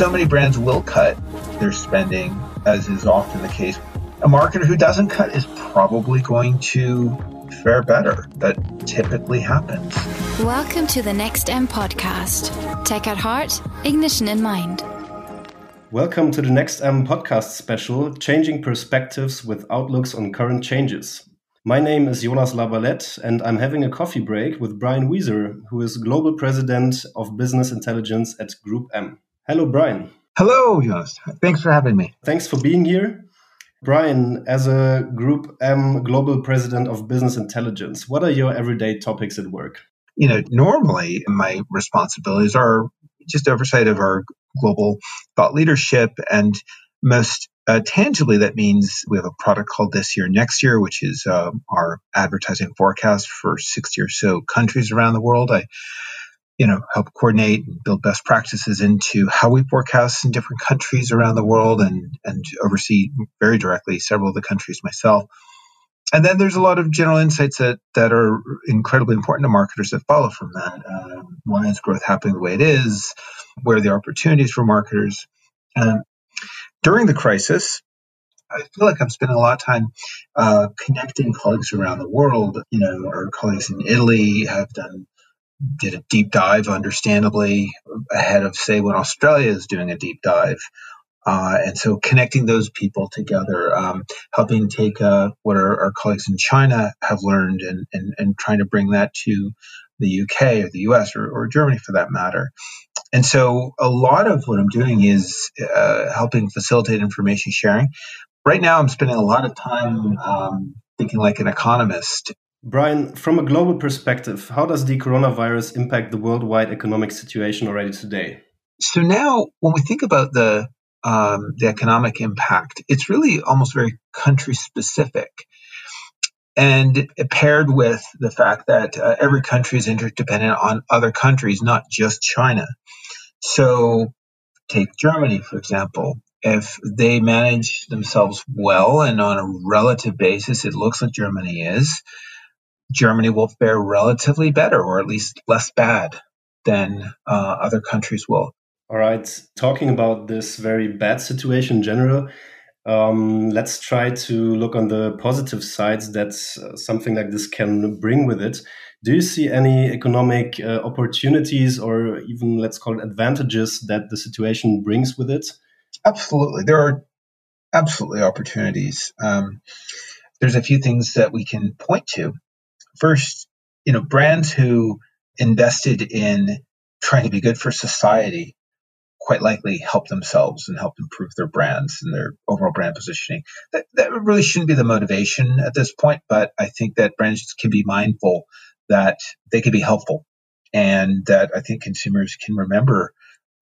so many brands will cut their spending, as is often the case. A marketer who doesn't cut is probably going to fare better. That typically happens. Welcome to the NextM podcast. Tech at heart, ignition in mind. Welcome to the NextM podcast special, Changing Perspectives with Outlooks on Current Changes. My name is Jonas Lavalette, and I'm having a coffee break with Brian Wieser, who is Global President of Business Intelligence at GroupM. Hello, Brian. Hello, Jonas. Thanks for having me. Thanks for being here. Brian, as a GroupM Global President of Business Intelligence, what are your everyday topics at work? You know, normally my responsibilities are just oversight of our global thought leadership and most uh, tangibly, that means we have a product called This Year Next Year, which is uh, our advertising forecast for 60 or so countries around the world. I, you know, help coordinate and build best practices into how we forecast in different countries around the world, and and oversee very directly several of the countries myself. And then there's a lot of general insights that, that are incredibly important to marketers that follow from that. Um, why is growth happening the way it is? Where are the opportunities for marketers? Um, during the crisis, I feel like I'm spending a lot of time uh, connecting colleagues around the world. You know, our colleagues in Italy have done did a deep dive, understandably ahead of say when Australia is doing a deep dive. Uh, and so connecting those people together, um, helping take uh, what our, our, colleagues in China have learned and, and, and trying to bring that to the UK or the US or, or Germany for that matter. And so a lot of what I'm doing is uh, helping facilitate information sharing. Right now, I'm spending a lot of time um, thinking like an economist. Brian, from a global perspective, how does the coronavirus impact the worldwide economic situation already today? So now, when we think about the um, the economic impact, it's really almost very country specific and paired with the fact that uh, every country is interdependent on other countries, not just China. So, take Germany, for example. If they manage themselves well and on a relative basis, it looks like Germany is, Germany will fare relatively better or at least less bad than uh, other countries will. All right. Talking about this very bad situation in general, um, let's try to look on the positive sides that uh, something like this can bring with it. Do you see any economic uh, opportunities or even let's call it advantages that the situation brings with it? Absolutely. There are absolutely opportunities. Um, there's a few things that we can point to. First, you know, brands who invested in trying to be good for society quite likely help themselves and help improve their brands and their overall brand positioning. That, that really shouldn't be the motivation at this point, but I think that brands can be mindful that they can be helpful and that I think consumers can remember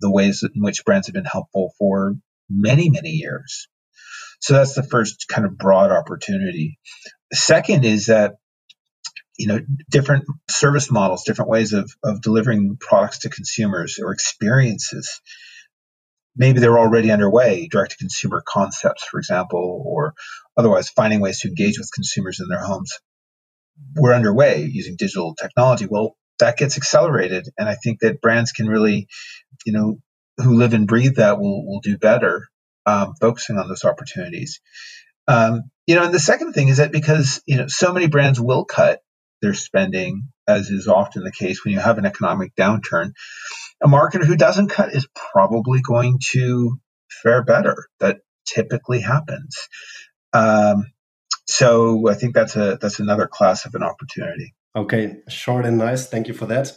the ways in which brands have been helpful for many, many years. So that's the first kind of broad opportunity. Second is that you know different service models different ways of, of delivering products to consumers or experiences. Maybe they're already underway direct to consumer concepts for example or otherwise finding ways to engage with consumers in their homes. We're underway using digital technology. Well that gets accelerated and i think that brands can really you know who live and breathe that will will do better um, focusing on those opportunities. Um, you know and the second thing is that because you know so many brands will cut their spending, as is often the case when you have an economic downturn. A marketer who doesn't cut is probably going to fare better. That typically happens. Um, so I think that's a that's another class of an opportunity. Okay, short and nice. Thank you for that.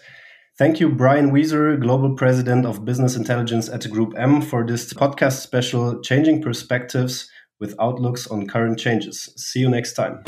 Thank you, Brian Wieser, Global President of Business Intelligence at GroupM, for this podcast special, Changing Perspectives with Outlooks on Current Changes. See you next time.